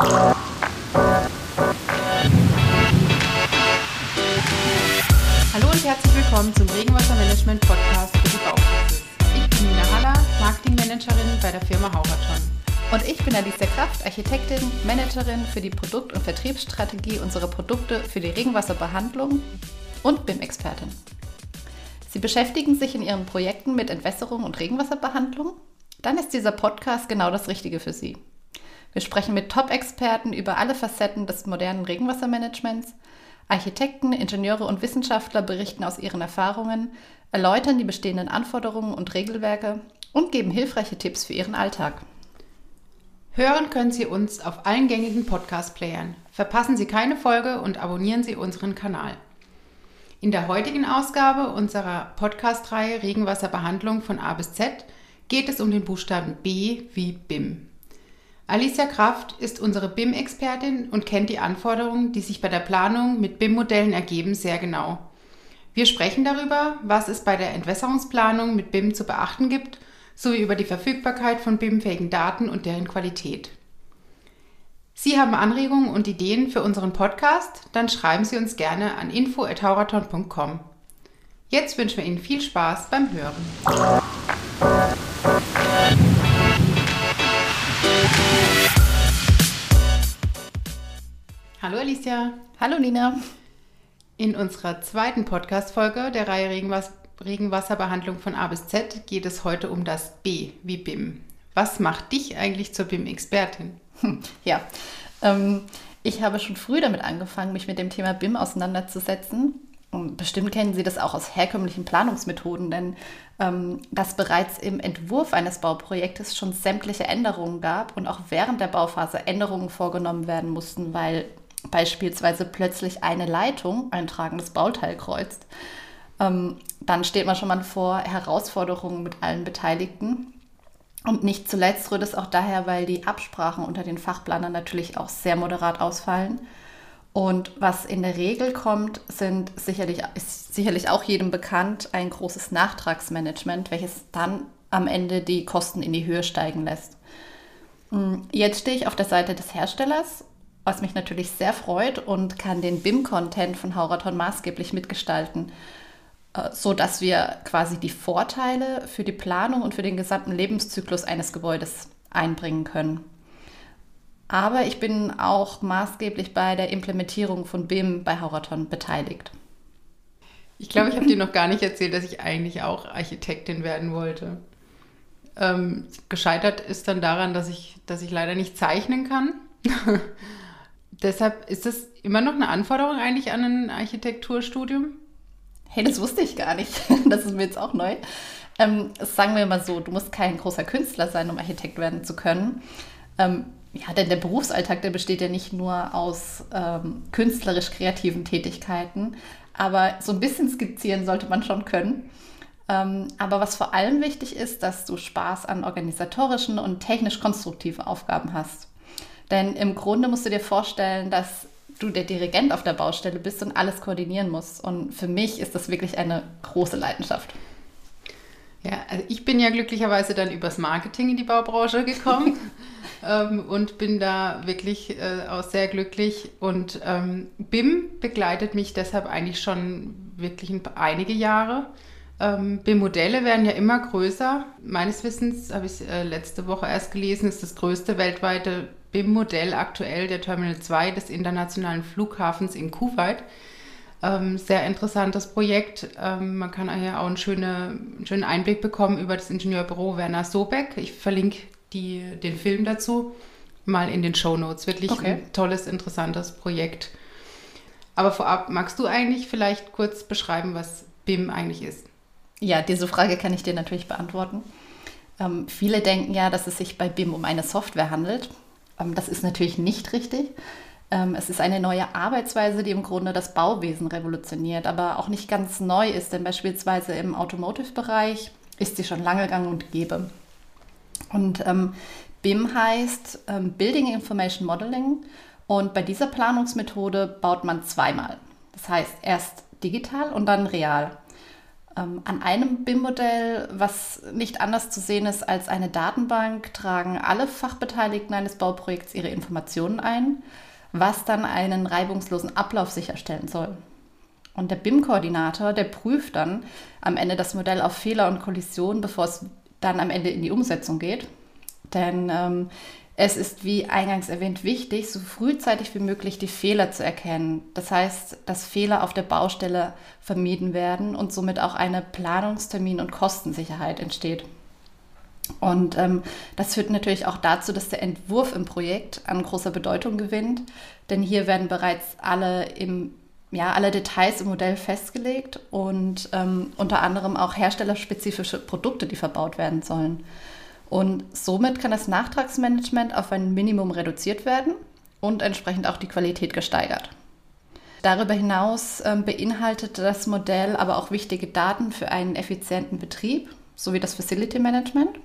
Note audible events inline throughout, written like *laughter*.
Hallo und herzlich willkommen zum Regenwassermanagement Podcast für die Baupraxis. Ich bin Nina Haller, Marketingmanagerin bei der Firma Hauraton. Und ich bin Alicia Kraft, Architektin, Managerin für die Produkt- und Vertriebsstrategie unserer Produkte für die Regenwasserbehandlung und BIM-Expertin. Sie beschäftigen sich in Ihren Projekten mit Entwässerung und Regenwasserbehandlung? Dann ist dieser Podcast genau das Richtige für Sie. Wir sprechen mit Top-Experten über alle Facetten des modernen Regenwassermanagements. Architekten, Ingenieure und Wissenschaftler berichten aus ihren Erfahrungen, erläutern die bestehenden Anforderungen und Regelwerke und geben hilfreiche Tipps für Ihren Alltag. Hören können Sie uns auf allen gängigen Podcast-Playern. Verpassen Sie keine Folge und abonnieren Sie unseren Kanal. In der heutigen Ausgabe unserer Podcast-Reihe Regenwasserbehandlung von A bis Z geht es um den Buchstaben B wie BIM. Alicia Kraft ist unsere BIM-Expertin und kennt die Anforderungen, die sich bei der Planung mit BIM-Modellen ergeben, sehr genau. Wir sprechen darüber, was es bei der Entwässerungsplanung mit BIM zu beachten gibt, sowie über die Verfügbarkeit von BIM-fähigen Daten und deren Qualität. Sie haben Anregungen und Ideen für unseren Podcast? Dann schreiben Sie uns gerne an info.hauraton.com. Jetzt wünschen wir Ihnen viel Spaß beim Hören. Hallo Alicia. Hallo Nina. In unserer zweiten Podcast-Folge der Reihe Regenwas Regenwasserbehandlung von A bis Z geht es heute um das B wie BIM. Was macht dich eigentlich zur BIM-Expertin? Ja, ähm, ich habe schon früh damit angefangen, mich mit dem Thema BIM auseinanderzusetzen. Und bestimmt kennen Sie das auch aus herkömmlichen Planungsmethoden, denn ähm, dass bereits im Entwurf eines Bauprojektes schon sämtliche Änderungen gab und auch während der Bauphase Änderungen vorgenommen werden mussten, weil beispielsweise plötzlich eine Leitung ein tragendes Bauteil kreuzt. Ähm, dann steht man schon mal vor Herausforderungen mit allen Beteiligten. Und nicht zuletzt rührt es auch daher, weil die Absprachen unter den Fachplanern natürlich auch sehr moderat ausfallen. Und was in der Regel kommt, sind sicherlich, ist sicherlich auch jedem bekannt ein großes Nachtragsmanagement, welches dann am Ende die Kosten in die Höhe steigen lässt. Hm, jetzt stehe ich auf der Seite des Herstellers, was mich natürlich sehr freut und kann den BIM-Content von Hauraton maßgeblich mitgestalten. Äh, so dass wir quasi die Vorteile für die Planung und für den gesamten Lebenszyklus eines Gebäudes einbringen können. Aber ich bin auch maßgeblich bei der Implementierung von BIM bei Hauraton beteiligt. Ich glaube, ich habe dir noch gar nicht erzählt, dass ich eigentlich auch Architektin werden wollte. Ähm, gescheitert ist dann daran, dass ich, dass ich leider nicht zeichnen kann. *laughs* Deshalb ist das immer noch eine Anforderung eigentlich an ein Architekturstudium? Hey, das wusste ich gar nicht. *laughs* Das ist mir jetzt auch neu. Ähm, sagen wir mal so, du musst kein großer Künstler sein, um Architekt werden zu können. Ähm, ja, denn der Berufsalltag, der besteht ja nicht nur aus ähm, künstlerisch-kreativen Tätigkeiten, aber so ein bisschen skizzieren sollte man schon können. Ähm, aber was vor allem wichtig ist, dass du Spaß an organisatorischen und technisch-konstruktiven Aufgaben hast. Denn im Grunde musst du dir vorstellen, dass du der Dirigent auf der Baustelle bist und alles koordinieren musst. Und für mich ist das wirklich eine große Leidenschaft. Ja, also ich bin ja glücklicherweise dann übers Marketing in die Baubranche gekommen *laughs* ähm, und bin da wirklich äh, auch sehr glücklich. Und ähm, BIM begleitet mich deshalb eigentlich schon wirklich einige Jahre. Ähm, BIM-Modelle werden ja immer größer. Meines Wissens, habe ich äh, letzte Woche erst gelesen, ist das größte weltweite BIM-Modell aktuell der Terminal 2 des internationalen Flughafens in Kuwait. Ähm, sehr interessantes Projekt. Ähm, man kann hier auch einen, schöne, einen schönen Einblick bekommen über das Ingenieurbüro Werner Sobeck. Ich verlinke die, den Film dazu mal in den Show Notes. Wirklich okay. ein tolles, interessantes Projekt. Aber vorab, magst du eigentlich vielleicht kurz beschreiben, was BIM eigentlich ist? Ja, diese Frage kann ich dir natürlich beantworten. Ähm, viele denken ja, dass es sich bei BIM um eine Software handelt. Ähm, das ist natürlich nicht richtig. Ähm, es ist eine neue Arbeitsweise, die im Grunde das Bauwesen revolutioniert, aber auch nicht ganz neu ist, denn beispielsweise im Automotive-Bereich ist sie schon lange gang und gäbe. Und ähm, BIM heißt ähm, Building Information Modeling und bei dieser Planungsmethode baut man zweimal. Das heißt erst digital und dann real. Ähm, an einem BIM-Modell, was nicht anders zu sehen ist als eine Datenbank, tragen alle Fachbeteiligten eines Bauprojekts ihre Informationen ein, was dann einen reibungslosen Ablauf sicherstellen soll. Und der BIM-Koordinator, der prüft dann am Ende das Modell auf Fehler und Kollisionen, bevor es dann am Ende in die Umsetzung geht. Denn ähm, es ist, wie eingangs erwähnt, wichtig, so frühzeitig wie möglich die Fehler zu erkennen. Das heißt, dass Fehler auf der Baustelle vermieden werden und somit auch eine Planungstermin- und Kostensicherheit entsteht. Und ähm, das führt natürlich auch dazu, dass der Entwurf im Projekt an großer Bedeutung gewinnt, denn hier werden bereits alle, im, ja, alle Details im Modell festgelegt und ähm, unter anderem auch herstellerspezifische Produkte, die verbaut werden sollen. Und somit kann das Nachtragsmanagement auf ein Minimum reduziert werden und entsprechend auch die Qualität gesteigert. Darüber hinaus äh, beinhaltet das Modell aber auch wichtige Daten für einen effizienten Betrieb sowie das Facility Management.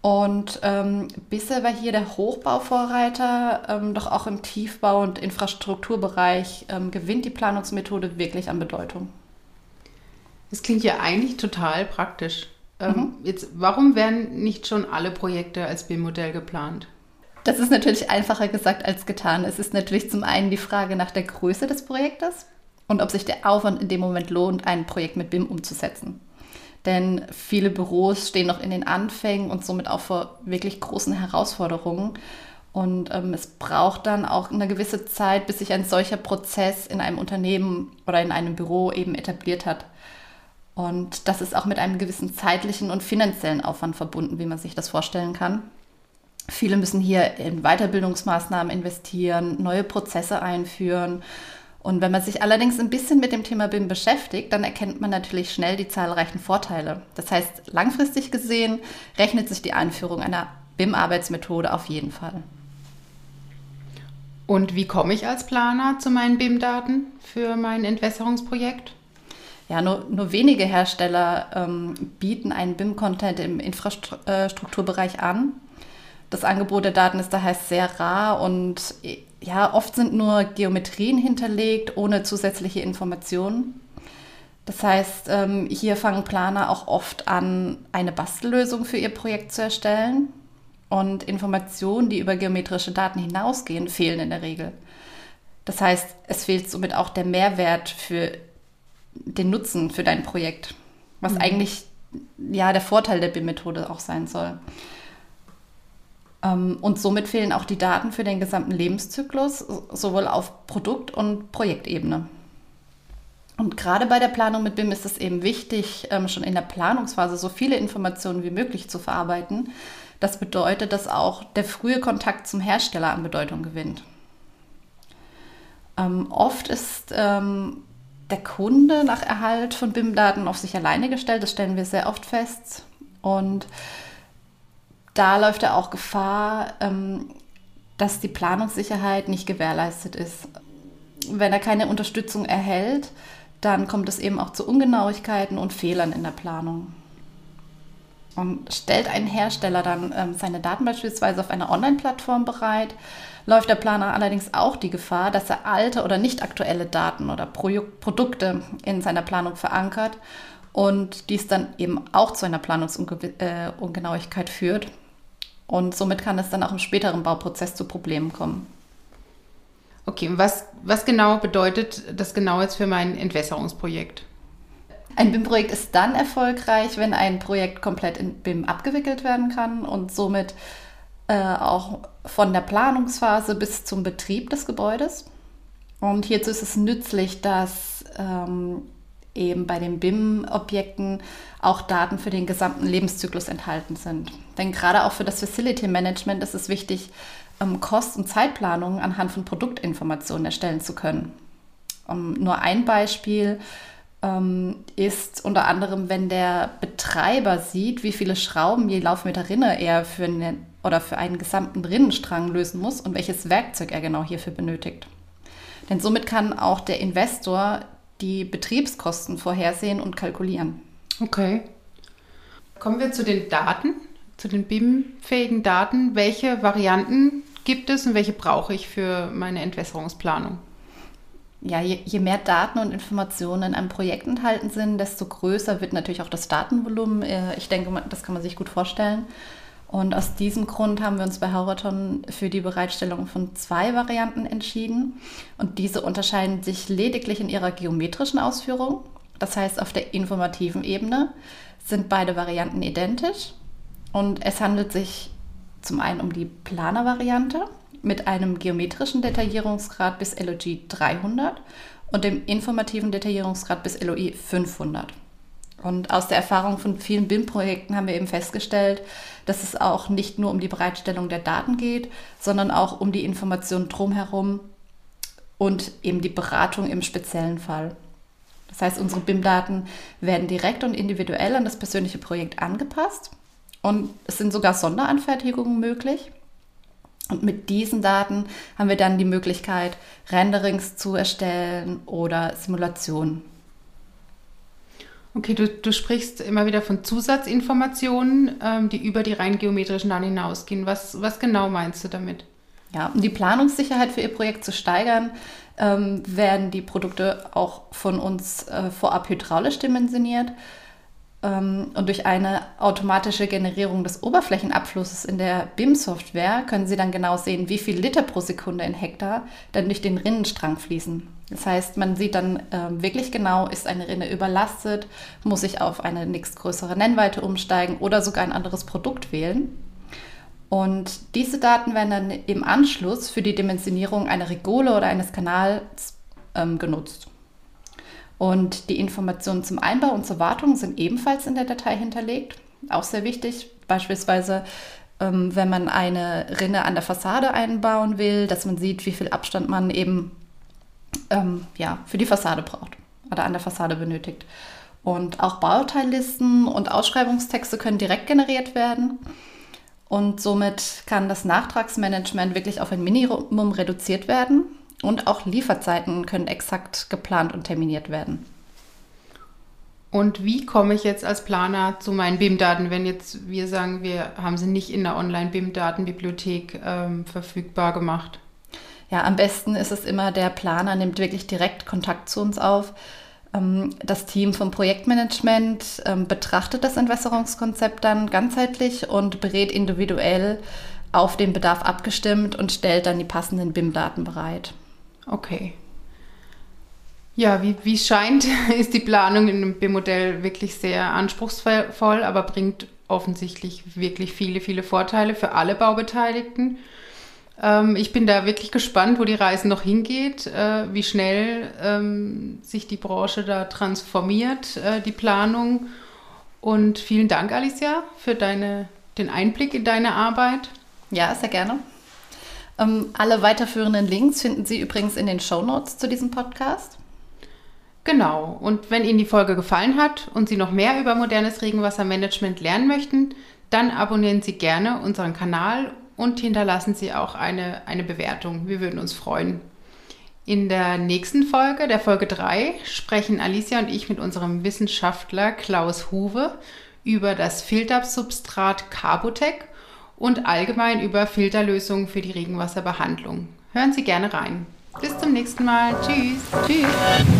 Und ähm, bisher war hier der Hochbauvorreiter, ähm, doch auch im Tiefbau- und Infrastrukturbereich ähm, gewinnt die Planungsmethode wirklich an Bedeutung. Das klingt ja eigentlich total praktisch. Ähm, mhm. Jetzt, warum werden nicht schon alle Projekte als BIM-Modell geplant? Das ist natürlich einfacher gesagt als getan. Es ist natürlich zum einen die Frage nach der Größe des Projektes und ob sich der Aufwand in dem Moment lohnt, ein Projekt mit BIM umzusetzen. Denn viele Büros stehen noch in den Anfängen und somit auch vor wirklich großen Herausforderungen. Und ähm, es braucht dann auch eine gewisse Zeit, bis sich ein solcher Prozess in einem Unternehmen oder in einem Büro eben etabliert hat. Und das ist auch mit einem gewissen zeitlichen und finanziellen Aufwand verbunden, wie man sich das vorstellen kann. Viele müssen hier in Weiterbildungsmaßnahmen investieren, neue Prozesse einführen. Und wenn man sich allerdings ein bisschen mit dem Thema BIM beschäftigt, dann erkennt man natürlich schnell die zahlreichen Vorteile. Das heißt, langfristig gesehen rechnet sich die Einführung einer BIM-Arbeitsmethode auf jeden Fall. Und wie komme ich als Planer zu meinen BIM-Daten für mein Entwässerungsprojekt? Ja, nur, nur wenige Hersteller ähm, bieten einen BIM-Content im Infrastrukturbereich an. Das Angebot der Daten ist daher sehr rar und ja, oft sind nur Geometrien hinterlegt, ohne zusätzliche Informationen. Das heißt, ähm, hier fangen Planer auch oft an, eine Bastellösung für ihr Projekt zu erstellen. Und Informationen, die über geometrische Daten hinausgehen, fehlen in der Regel. Das heißt, es fehlt somit auch der Mehrwert für den Nutzen für dein Projekt, was mhm. eigentlich ja der Vorteil der BIM-Methode auch sein soll. Ähm, und somit fehlen auch die Daten für den gesamten Lebenszyklus, sowohl auf Produkt- und Projektebene. Und gerade bei der Planung mit BIM ist es eben wichtig, ähm, schon in der Planungsphase so viele Informationen wie möglich zu verarbeiten. Das bedeutet, dass auch der frühe Kontakt zum Hersteller an Bedeutung gewinnt. Ähm, oft ist der Kunde nach Erhalt von BIM-Daten auf sich alleine gestellt. Das stellen wir sehr oft fest. Und da läuft er auch Gefahr, ähm, dass die Planungssicherheit nicht gewährleistet ist. Wenn er keine Unterstützung erhält, dann kommt es eben auch zu Ungenauigkeiten und Fehlern in der Planung. Und stellt ein Hersteller dann ähm, seine Daten beispielsweise auf einer Online-Plattform bereit, läuft der Planer allerdings auch die Gefahr, dass er alte oder nicht aktuelle Daten oder Pro Produkte in seiner Planung verankert und dies dann eben auch zu einer Planungsungenauigkeit äh, führt. Und somit kann es dann auch im späteren Bauprozess zu Problemen kommen. Okay, und was, was genau bedeutet das genau jetzt für mein Entwässerungsprojekt? Ein BIM-Projekt ist dann erfolgreich, wenn ein Projekt komplett in BIM abgewickelt werden kann und somit äh, auch von der Planungsphase bis zum Betrieb des Gebäudes. Und hierzu ist es nützlich, dass ähm, eben bei den BIM-Objekten auch Daten für den gesamten Lebenszyklus enthalten sind. Denn gerade auch für das Facility Management ist es wichtig, ähm, Kost- und Zeitplanungen anhand von Produktinformationen erstellen zu können. Um, nur ein Beispiel ähm, ist unter anderem, wenn der Betreiber sieht, wie viele Schrauben je Laufmeter Rinne er für eine oder für einen gesamten Rinnenstrang lösen muss und welches Werkzeug er genau hierfür benötigt. Denn somit kann auch der Investor die Betriebskosten vorhersehen und kalkulieren. Okay. Kommen wir zu den Daten, zu den BIM-fähigen Daten. Welche Varianten gibt es und welche brauche ich für meine Entwässerungsplanung? Ja, je, je, mehr Daten und Informationen in einem Projekt enthalten sind, desto größer wird natürlich auch das Datenvolumen. Äh, ich denke, das kann man sich gut vorstellen. Und aus diesem Grund haben wir uns bei Horaton für die Bereitstellung von zwei Varianten entschieden. Und diese unterscheiden sich lediglich in ihrer geometrischen Ausführung. Das heißt, auf der informativen Ebene sind beide Varianten identisch. Und es handelt sich zum einen um die Planer-Variante mit einem geometrischen Detaillierungsgrad bis LOG 300 und dem informativen Detaillierungsgrad bis LOI 500. Und aus der Erfahrung von vielen BIM-Projekten haben wir eben festgestellt, dass es auch nicht nur um die Bereitstellung der Daten geht, sondern auch um die Information drumherum und eben die Beratung im speziellen Fall. Das heißt, unsere BIM-Daten werden direkt und individuell an das persönliche Projekt angepasst und es sind sogar Sonderanfertigungen möglich. Und mit diesen Daten haben wir dann die Möglichkeit, Renderings zu erstellen oder Simulationen. Okay, du, du sprichst immer wieder von Zusatzinformationen, ähm, die über die rein geometrischen Daten hinausgehen. Was, was genau meinst du damit? Ja, um die Planungssicherheit für Ihr Projekt zu steigern, ähm, werden die Produkte auch von uns äh, vorab hydraulisch dimensioniert. Ähm, und durch eine automatische Generierung des Oberflächenabflusses in der BIM-Software können Sie dann genau sehen, wie viel Liter pro Sekunde in Hektar dann durch den Rinnenstrang fließen. Das heißt, man sieht dann äh, wirklich genau, ist eine Rinne überlastet, muss ich auf eine nächstgrößere Nennweite umsteigen oder sogar ein anderes Produkt wählen. Und diese Daten werden dann im Anschluss für die Dimensionierung einer Regole oder eines Kanals ähm, genutzt. Und die Informationen zum Einbau und zur Wartung sind ebenfalls in der Datei hinterlegt. Auch sehr wichtig, beispielsweise ähm, wenn man eine Rinne an der Fassade einbauen will, dass man sieht, wie viel Abstand man eben ähm, ja, für die Fassade braucht oder an der Fassade benötigt. Und auch Bauteillisten und Ausschreibungstexte können direkt generiert werden. Und somit kann das Nachtragsmanagement wirklich auf ein Minimum reduziert werden. Und auch Lieferzeiten können exakt geplant und terminiert werden. Und wie komme ich jetzt als Planer zu meinen BIM-Daten, wenn jetzt wir sagen, wir haben sie nicht in der Online-BIM-Datenbibliothek ähm, verfügbar gemacht? Ja, am besten ist es immer, der Planer nimmt wirklich direkt Kontakt zu uns auf. Ähm, das Team vom Projektmanagement ähm, betrachtet das Entwässerungskonzept dann ganzheitlich und berät individuell auf den Bedarf abgestimmt und stellt dann die passenden BIM-Daten bereit. Okay. Ja, wie, wie scheint, *laughs* ist die Planung in einem BIM-Modell wirklich sehr anspruchsvoll, aber bringt offensichtlich wirklich viele, viele Vorteile für alle Baubeteiligten. Ähm, ich bin da wirklich gespannt, wo die Reise noch hingeht, äh, wie schnell ähm, sich die Branche da transformiert, äh, die Planung. Und vielen Dank, Alicia, für deine, den Einblick in deine Arbeit. Ja, sehr gerne. Ähm, alle weiterführenden Links finden Sie übrigens in den Show Notes zu diesem Podcast. Genau. Und wenn Ihnen die Folge gefallen hat und Sie noch mehr über modernes Regenwassermanagement lernen möchten, dann abonnieren Sie gerne unseren Kanal und hinterlassen Sie auch eine, eine Bewertung. Wir würden uns freuen. In der nächsten Folge, der Folge 3, sprechen Alicia und ich mit unserem Wissenschaftler Klaus Huwe über das Filtersubstrat Carbotec und allgemein über Filterlösungen für die Regenwasserbehandlung. Hören Sie gerne rein. Bis zum nächsten Mal. Tschüss. Tschüss.